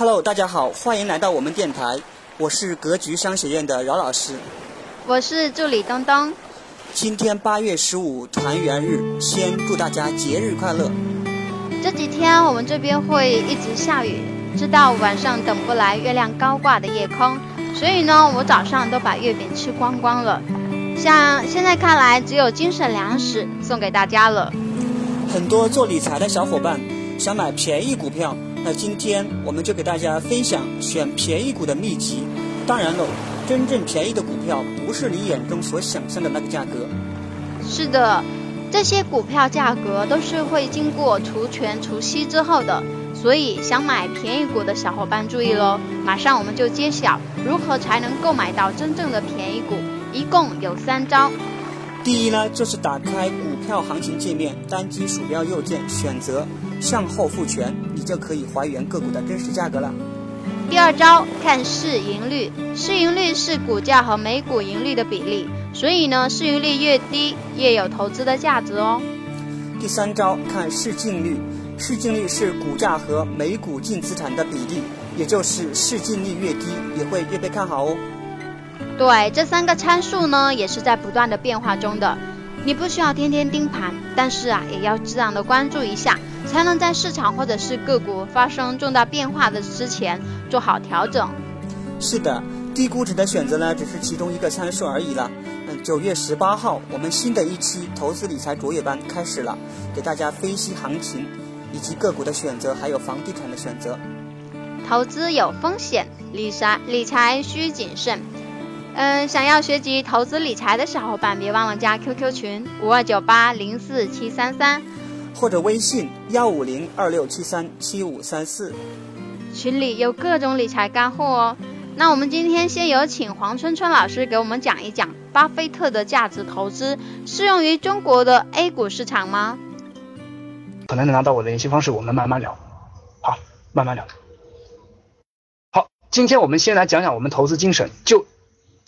Hello，大家好，欢迎来到我们电台，我是格局商学院的饶老师。我是助理东东。今天八月十五团圆日，先祝大家节日快乐。这几天我们这边会一直下雨，直到晚上等不来月亮高挂的夜空，所以呢，我早上都把月饼吃光光了。像现在看来，只有精神粮食送给大家了。很多做理财的小伙伴想买便宜股票，那今天我们就给大家分享选便宜股的秘籍。当然喽，真正便宜的股票不是你眼中所想象的那个价格。是的，这些股票价格都是会经过除权除息之后的，所以想买便宜股的小伙伴注意喽！马上我们就揭晓如何才能购买到真正的便宜股，一共有三招。第一呢，就是打开股票行情界面，单击鼠标右键选择向后复权，你就可以还原个股的真实价格了。第二招，看市盈率，市盈率是股价和每股盈利的比例，所以呢，市盈率越低，越有投资的价值哦。第三招，看市净率，市净率是股价和每股净资产的比例，也就是市净率越低，也会越被看好哦。对，这三个参数呢，也是在不断的变化中的。你不需要天天盯盘，但是啊，也要适当的关注一下，才能在市场或者是个股发生重大变化的之前做好调整。是的，低估值的选择呢，只是其中一个参数而已了。嗯，九月十八号，我们新的一期投资理财卓越班开始了，给大家分析行情，以及个股的选择，还有房地产的选择。投资有风险，理财理财需谨慎。嗯，想要学习投资理财的小伙伴，别忘了加 QQ 群五二九八零四七三三，或者微信幺五零二六七三七五三四，群里有各种理财干货哦。那我们今天先有请黄春春老师给我们讲一讲巴菲特的价值投资适用于中国的 A 股市场吗？可能能拿到我的联系方式，我们慢慢聊。好，慢慢聊。好，今天我们先来讲讲我们投资精神，就。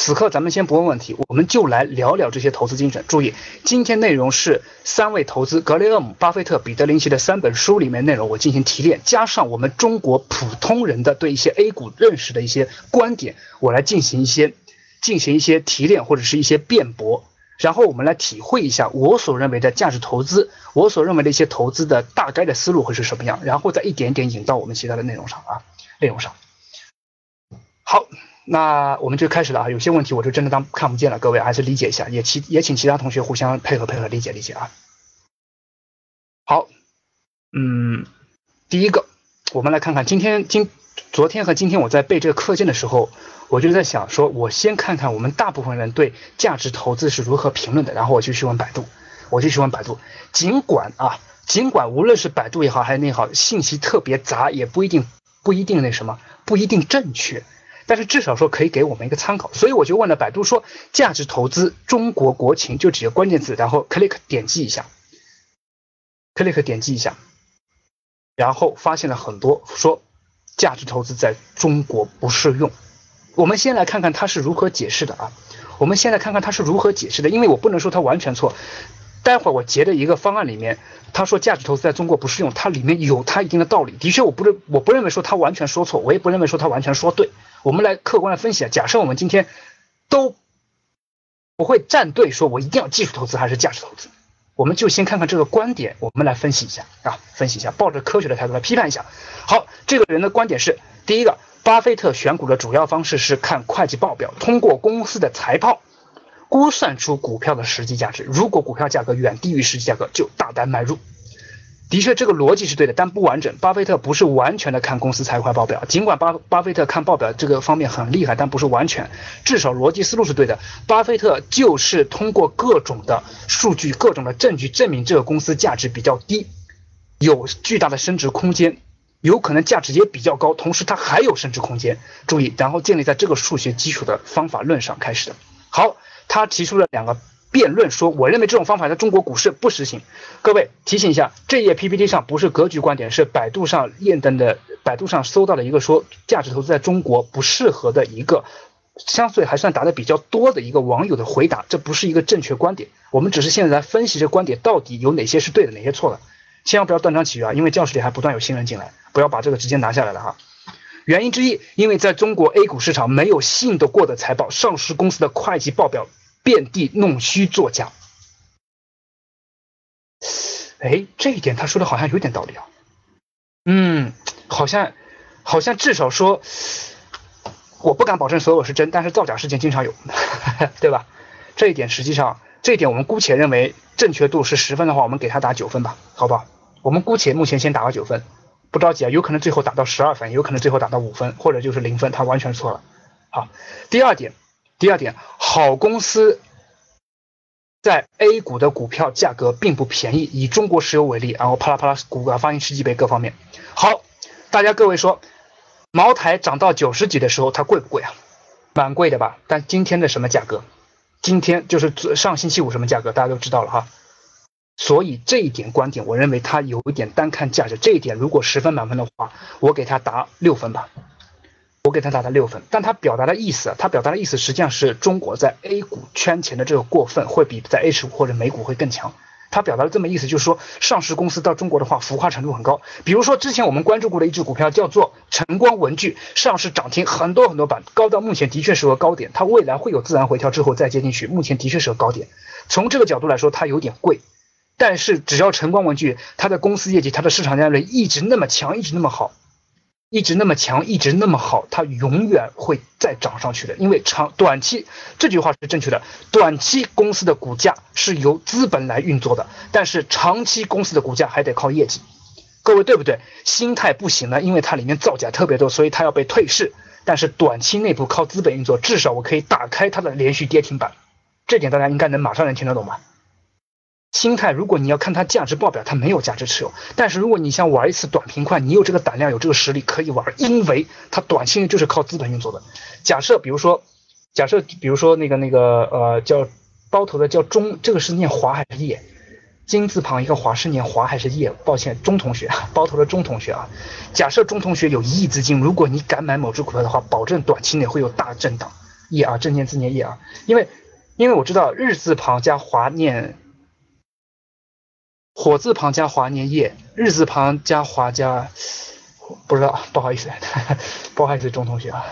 此刻咱们先不问问题，我们就来聊聊这些投资精神。注意，今天内容是三位投资格雷厄姆、巴菲特、彼得林奇的三本书里面内容，我进行提炼，加上我们中国普通人的对一些 A 股认识的一些观点，我来进行一些进行一些提炼或者是一些辩驳，然后我们来体会一下我所认为的价值投资，我所认为的一些投资的大概的思路会是什么样，然后再一点点引到我们其他的内容上啊，内容上。好。那我们就开始了啊，有些问题我就真的当看不见了，各位还是理解一下，也其也请其他同学互相配合配合理解理解啊。好，嗯，第一个，我们来看看今天今昨天和今天我在背这个课件的时候，我就在想说，我先看看我们大部分人对价值投资是如何评论的，然后我就去问百度，我就去问百度，尽管啊，尽管无论是百度也好还是那好，信息特别杂，也不一定不一定那什么，不一定正确。但是至少说可以给我们一个参考，所以我就问了百度说价值投资中国国情就几个关键字，然后 click 点击一下，click 点击一下，然后发现了很多说价值投资在中国不适用。我们先来看看他是如何解释的啊，我们先来看看他是如何解释的，因为我不能说他完全错。待会儿我截的一个方案里面，他说价值投资在中国不适用，它里面有它一定的道理。的确，我不认我不认为说他完全说错，我也不认为说他完全说对。我们来客观的分析啊，假设我们今天都不会站队，说我一定要技术投资还是价值投资，我们就先看看这个观点，我们来分析一下啊，分析一下，抱着科学的态度来批判一下。好，这个人的观点是：第一个，巴菲特选股的主要方式是看会计报表，通过公司的财报估算出股票的实际价值，如果股票价格远低于实际价格，就大胆买入。的确，这个逻辑是对的，但不完整。巴菲特不是完全的看公司财会报表，尽管巴巴菲特看报表这个方面很厉害，但不是完全。至少逻辑思路是对的。巴菲特就是通过各种的数据、各种的证据证明这个公司价值比较低，有巨大的升值空间，有可能价值也比较高，同时它还有升值空间。注意，然后建立在这个数学基础的方法论上开始的。好，他提出了两个。辩论说，我认为这种方法在中国股市不实行。各位提醒一下，这页 PPT 上不是格局观点，是百度上验证的，百度上搜到的一个说价值投资在中国不适合的一个，相对还算答的比较多的一个网友的回答，这不是一个正确观点。我们只是现在来分析这观点到底有哪些是对的，哪些错的。千万不要断章取义啊，因为教室里还不断有新人进来，不要把这个直接拿下来了哈。原因之一，因为在中国 A 股市场没有信得过的财报，上市公司的会计报表遍地弄虚作假。哎，这一点他说的好像有点道理啊。嗯，好像，好像至少说，我不敢保证所有是真，但是造假事件经常有，对吧？这一点实际上，这一点我们姑且认为正确度是十分的话，我们给他打九分吧，好不好？我们姑且目前先打个九分，不着急啊，有可能最后打到十二分，有可能最后打到五分，或者就是零分，他完全错了。好，第二点，第二点，好公司。在 A 股的股票价格并不便宜，以中国石油为例，然后啪啦啪啦，股价翻一十几倍，各方面。好，大家各位说，茅台涨到九十几的时候，它贵不贵啊？蛮贵的吧？但今天的什么价格？今天就是上星期五什么价格？大家都知道了哈。所以这一点观点，我认为它有一点单看价值。这一点如果十分满分的话，我给它打六分吧。我给他打了六分，但他表达的意思，他表达的意思实际上是中国在 A 股圈钱的这个过分，会比在 H 股或者美股会更强。他表达的这么意思，就是说上市公司到中国的话，浮夸程度很高。比如说之前我们关注过的一只股票叫做晨光文具，上市涨停很多很多板，高到目前的确是个高点，它未来会有自然回调之后再接进去，目前的确是个高点。从这个角度来说，它有点贵，但是只要晨光文具它的公司业绩、它的市场占有率一直那么强，一直那么好。一直那么强，一直那么好，它永远会再涨上去的。因为长短期这句话是正确的，短期公司的股价是由资本来运作的，但是长期公司的股价还得靠业绩。各位对不对？心态不行了，因为它里面造假特别多，所以它要被退市。但是短期内部靠资本运作，至少我可以打开它的连续跌停板，这点大家应该能马上能听得懂吧？心态，如果你要看它价值报表，它没有价值持有。但是如果你想玩一次短平快，你有这个胆量，有这个实力可以玩，因为它短期内就是靠资本运作的。假设比如说，假设比如说那个那个呃叫包头的叫中，这个是念华还是叶？金字旁一个华是念华还是叶？抱歉，钟同学，包头的钟同学啊。假设钟同学有一亿资金，如果你敢买某只股票的话，保证短期内会有大震荡。叶啊，正念字念叶啊，因为因为我知道日字旁加华念。火字旁加华年叶，日字旁加华加，不知道，不好意思，不好意思，钟同学啊，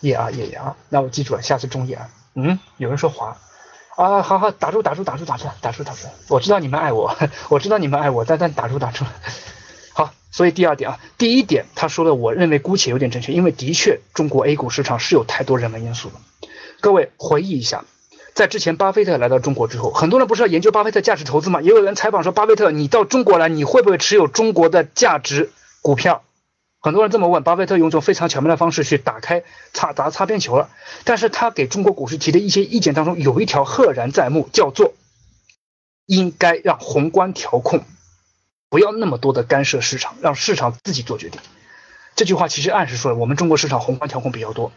叶啊叶叶啊，那我记住了，下次中叶啊。嗯，有人说华，啊，好好打住打住打住打住打住打住，我知道你们爱我，我知道你们爱我，但但打住打住。好，所以第二点啊，第一点他说的，我认为姑且有点正确，因为的确中国 A 股市场是有太多人为因素的。各位回忆一下。在之前，巴菲特来到中国之后，很多人不是要研究巴菲特价值投资吗？也有人采访说，巴菲特，你到中国来，你会不会持有中国的价值股票？很多人这么问，巴菲特用一种非常巧妙的方式去打开擦打擦边球了。但是他给中国股市提的一些意见当中，有一条赫然在目，叫做应该让宏观调控不要那么多的干涉市场，让市场自己做决定。这句话其实暗示说了，我们中国市场宏观调控比较多。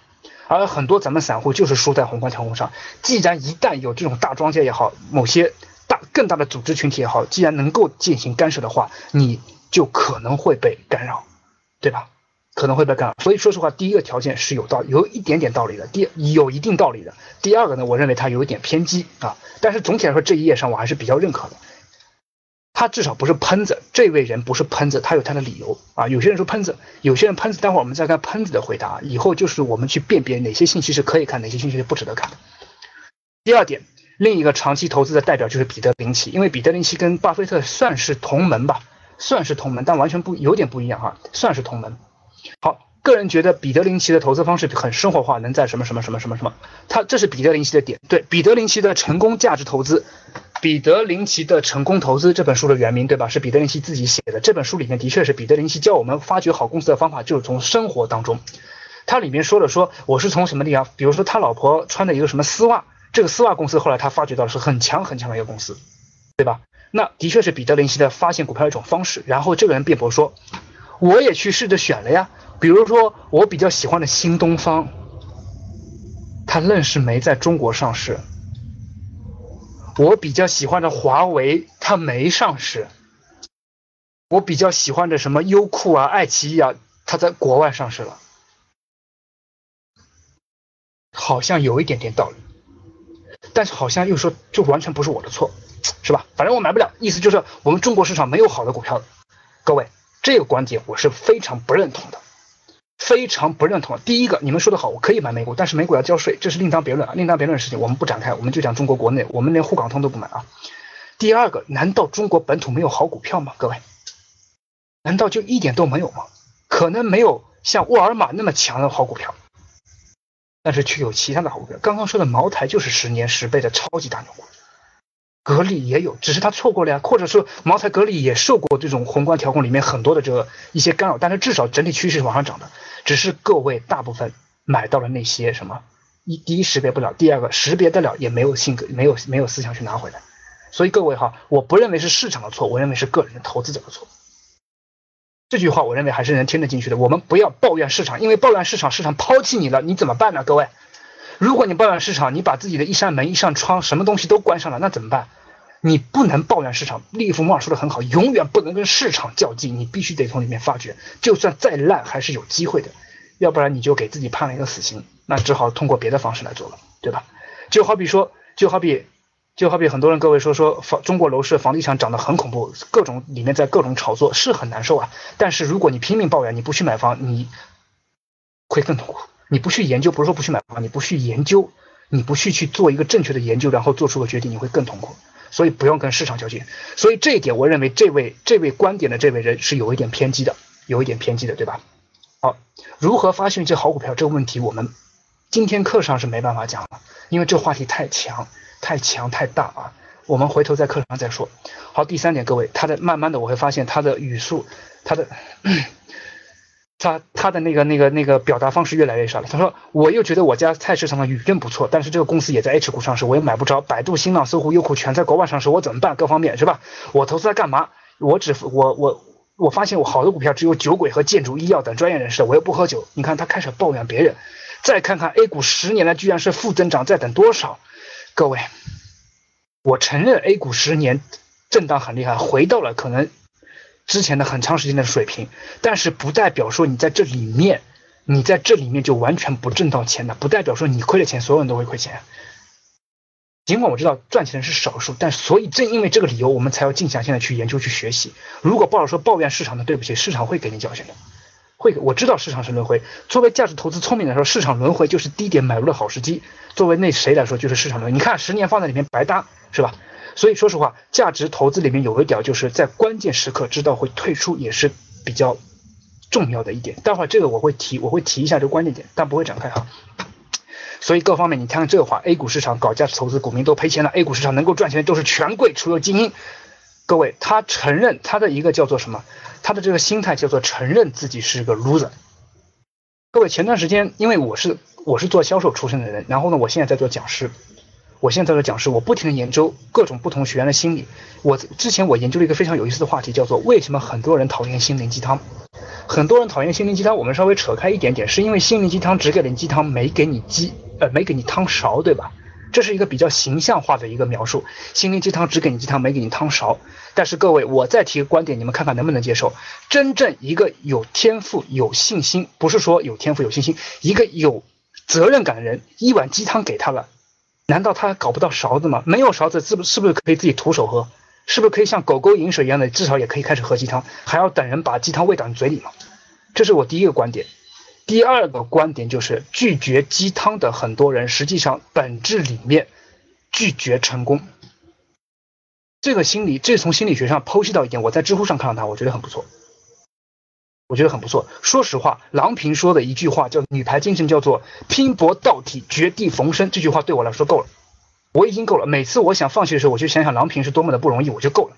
而很多咱们散户就是输在宏观调控上。既然一旦有这种大庄家也好，某些大更大的组织群体也好，既然能够进行干涉的话，你就可能会被干扰，对吧？可能会被干扰。所以说实话，第一个条件是有道有一点点道理的，第有一定道理的。第二个呢，我认为它有一点偏激啊。但是总体来说，这一页上我还是比较认可的。他至少不是喷子，这位人不是喷子，他有他的理由啊。有些人说喷子，有些人喷子，待会儿我们再看喷子的回答。以后就是我们去辨别哪些信息是可以看，哪些信息是不值得看的。第二点，另一个长期投资的代表就是彼得林奇，因为彼得林奇跟巴菲特算是同门吧，算是同门，但完全不有点不一样哈，算是同门。好，个人觉得彼得林奇的投资方式很生活化，能在什么什么什么什么什么，他这是彼得林奇的点。对，彼得林奇的成功价值投资。彼得林奇的成功投资这本书的原名，对吧？是彼得林奇自己写的。这本书里面的确是彼得林奇教我们发掘好公司的方法，就是从生活当中。他里面说了说，我是从什么地方？比如说他老婆穿的一个什么丝袜，这个丝袜公司后来他发掘到是很强很强的一个公司，对吧？那的确是彼得林奇的发现股票一种方式。然后这个人辩驳说，我也去试着选了呀。比如说我比较喜欢的新东方，他愣是没在中国上市。我比较喜欢的华为，它没上市。我比较喜欢的什么优酷啊、爱奇艺啊，它在国外上市了，好像有一点点道理，但是好像又说就完全不是我的错，是吧？反正我买不了，意思就是我们中国市场没有好的股票。各位，这个观点我是非常不认同的。非常不认同。第一个，你们说的好，我可以买美股，但是美股要交税，这是另当别论啊，另当别论的事情，我们不展开，我们就讲中国国内，我们连沪港通都不买啊。第二个，难道中国本土没有好股票吗？各位，难道就一点都没有吗？可能没有像沃尔玛那么强的好股票，但是却有其他的好股票。刚刚说的茅台就是十年十倍的超级大牛股。格力也有，只是它错过了呀，或者说茅台、格力也受过这种宏观调控里面很多的这个一些干扰，但是至少整体趋势是往上涨的。只是各位大部分买到了那些什么一第一识别不了，第二个识别得了也没有性格，没有没有思想去拿回来。所以各位哈，我不认为是市场的错，我认为是个人投资者的错。这句话我认为还是能听得进去的。我们不要抱怨市场，因为抱怨市场，市场抛弃你了，你怎么办呢？各位？如果你抱怨市场，你把自己的一扇门、一扇窗，什么东西都关上了，那怎么办？你不能抱怨市场。利弗莫尔说的很好，永远不能跟市场较劲，你必须得从里面发掘，就算再烂还是有机会的，要不然你就给自己判了一个死刑，那只好通过别的方式来做了，对吧？就好比说，就好比，就好比很多人各位说说房中国楼市房地产涨得很恐怖，各种里面在各种炒作是很难受啊。但是如果你拼命抱怨，你不去买房，你会更痛苦。你不去研究，不是说不去买房，你不去研究，你不去去做一个正确的研究，然后做出个决定，你会更痛苦。所以不用跟市场较劲。所以这一点，我认为这位这位观点的这位人是有一点偏激的，有一点偏激的，对吧？好，如何发现一只好股票这个问题，我们今天课上是没办法讲了，因为这话题太强、太强、太大啊。我们回头在课上再说。好，第三点，各位，他的慢慢的我会发现他的语速，他的。他他的那个那个那个表达方式越来越少了。他说：“我又觉得我家菜市场的语言不错，但是这个公司也在 H 股上市，我也买不着。百度、新浪、搜狐、优酷全在国外上市，我怎么办？各方面是吧？我投资它干嘛？我只我我我发现我好多股票只有酒鬼和建筑、医药等专业人士，我又不喝酒。你看他开始抱怨别人。再看看 A 股十年来居然是负增长，在等多少？各位，我承认 A 股十年震荡很厉害，回到了可能。”之前的很长时间的水平，但是不代表说你在这里面，你在这里面就完全不挣到钱的，不代表说你亏了钱，所有人都会亏钱。尽管我知道赚钱的是少数，但所以正因为这个理由，我们才要静下心来去研究去学习。如果抱着说抱怨市场的，对不起，市场会给你教训的，会。我知道市场是轮回，作为价值投资聪明来说，市场轮回就是低点买入的好时机。作为那谁来说，就是市场轮回。你看十年放在里面白搭，是吧？所以说实话，价值投资里面有一点，就是在关键时刻知道会退出，也是比较重要的一点。待会儿这个我会提，我会提一下这个关键点，但不会展开哈。所以各方面，你看看这个话，A 股市场搞价值投资，股民都赔钱了。A 股市场能够赚钱都是权贵，除了精英。各位，他承认他的一个叫做什么？他的这个心态叫做承认自己是个 loser。各位，前段时间因为我是我是做销售出身的人，然后呢，我现在在做讲师。我现在的讲师，我不停的研究各种不同学员的心理。我之前我研究了一个非常有意思的话题，叫做为什么很多人讨厌心灵鸡汤。很多人讨厌心灵鸡汤，我们稍微扯开一点点，是因为心灵鸡汤只给了你鸡汤，没给你鸡呃没给你汤勺，对吧？这是一个比较形象化的一个描述。心灵鸡汤只给你鸡汤，没给你汤勺。但是各位，我再提个观点，你们看看能不能接受？真正一个有天赋、有信心，不是说有天赋有信心，一个有责任感的人，一碗鸡汤给他了。难道他搞不到勺子吗？没有勺子，是不是不是可以自己徒手喝？是不是可以像狗狗饮水一样的，至少也可以开始喝鸡汤？还要等人把鸡汤喂到你嘴里吗？这是我第一个观点。第二个观点就是拒绝鸡汤的很多人，实际上本质里面拒绝成功。这个心理，这从心理学上剖析到一点，我在知乎上看到它，我觉得很不错。我觉得很不错。说实话，郎平说的一句话叫“女排精神”，叫做“拼搏到底，绝地逢生”。这句话对我来说够了，我已经够了。每次我想放弃的时候，我就想想郎平是多么的不容易，我就够了，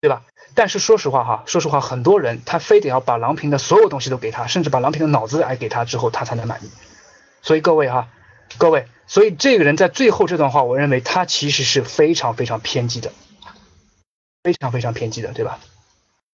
对吧？但是说实话哈，说实话，很多人他非得要把郎平的所有东西都给他，甚至把郎平的脑子来给他之后，他才能满意。所以各位哈，各位，所以这个人在最后这段话，我认为他其实是非常非常偏激的，非常非常偏激的，对吧？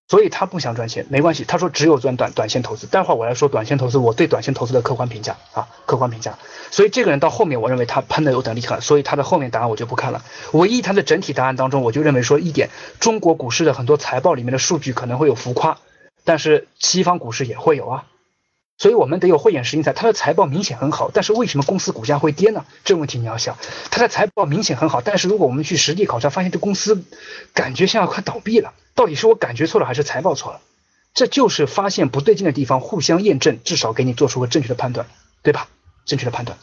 所以他不想赚钱，没关系。他说只有赚短短线投资。待会儿我来说短线投资，我对短线投资的客观评价啊，客观评价。所以这个人到后面，我认为他喷的有点厉害，所以他的后面答案我就不看了。唯一他的整体答案当中，我就认为说一点，中国股市的很多财报里面的数据可能会有浮夸，但是西方股市也会有啊。所以我们得有慧眼识英才。他的财报明显很好，但是为什么公司股价会跌呢？这个问题你要想。他的财报明显很好，但是如果我们去实地考察，发现这公司感觉像要快倒闭了。到底是我感觉错了，还是财报错了？这就是发现不对劲的地方，互相验证，至少给你做出个正确的判断，对吧？正确的判断。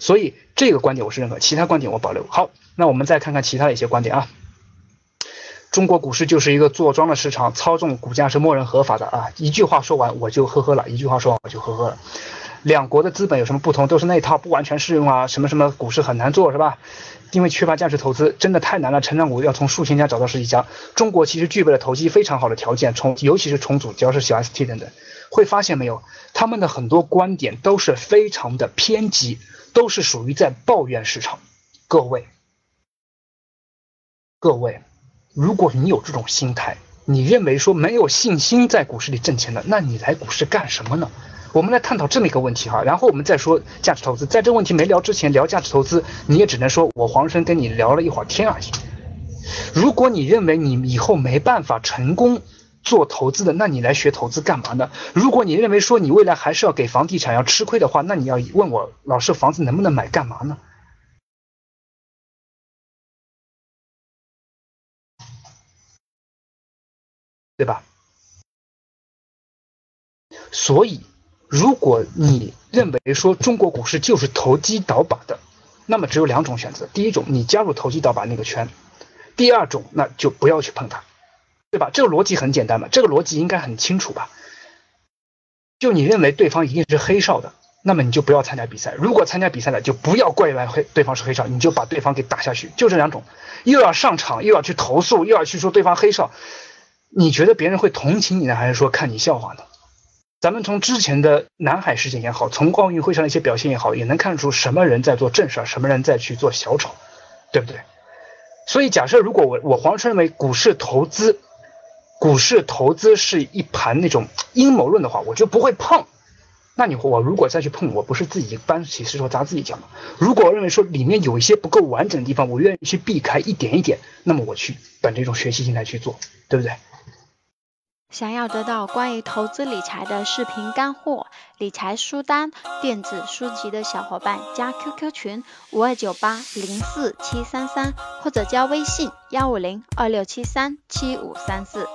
所以这个观点我是认可，其他观点我保留。好，那我们再看看其他的一些观点啊。中国股市就是一个坐庄的市场，操纵股价是默认合法的啊！一句话说完我就呵呵了，一句话说完我就呵呵了。两国的资本有什么不同？都是那一套，不完全适用啊。什么什么股市很难做是吧？因为缺乏价值投资，真的太难了。成长股要从数千家找到十几家。中国其实具备了投机非常好的条件，重尤其是重组，只要是小 ST 等等，会发现没有，他们的很多观点都是非常的偏激，都是属于在抱怨市场。各位，各位。如果你有这种心态，你认为说没有信心在股市里挣钱的，那你来股市干什么呢？我们来探讨这么一个问题哈，然后我们再说价值投资。在这问题没聊之前，聊价值投资，你也只能说我黄生跟你聊了一会儿天而已。如果你认为你以后没办法成功做投资的，那你来学投资干嘛呢？如果你认为说你未来还是要给房地产要吃亏的话，那你要问我老师房子能不能买干嘛呢？对吧？所以，如果你认为说中国股市就是投机倒把的，那么只有两种选择：第一种，你加入投机倒把那个圈；第二种，那就不要去碰它，对吧？这个逻辑很简单嘛，这个逻辑应该很清楚吧？就你认为对方一定是黑哨的，那么你就不要参加比赛；如果参加比赛了，就不要怪来黑对方是黑哨，你就把对方给打下去。就这两种，又要上场，又要去投诉，又要去说对方黑哨。你觉得别人会同情你呢，还是说看你笑话呢？咱们从之前的南海事件也好，从奥运会上的一些表现也好，也能看出什么人在做正事儿，什么人在去做小丑，对不对？所以假设如果我我黄春认为股市投资，股市投资是一盘那种阴谋论的话，我就不会碰。那你我如果再去碰，我不是自己搬起石头砸自己脚吗？如果认为说里面有一些不够完整的地方，我愿意去避开一点一点，那么我去本着一种学习心态去做，对不对？想要得到关于投资理财的视频干货、理财书单、电子书籍的小伙伴，加 QQ 群五二九八零四七三三，或者加微信幺五零二六七三七五三四。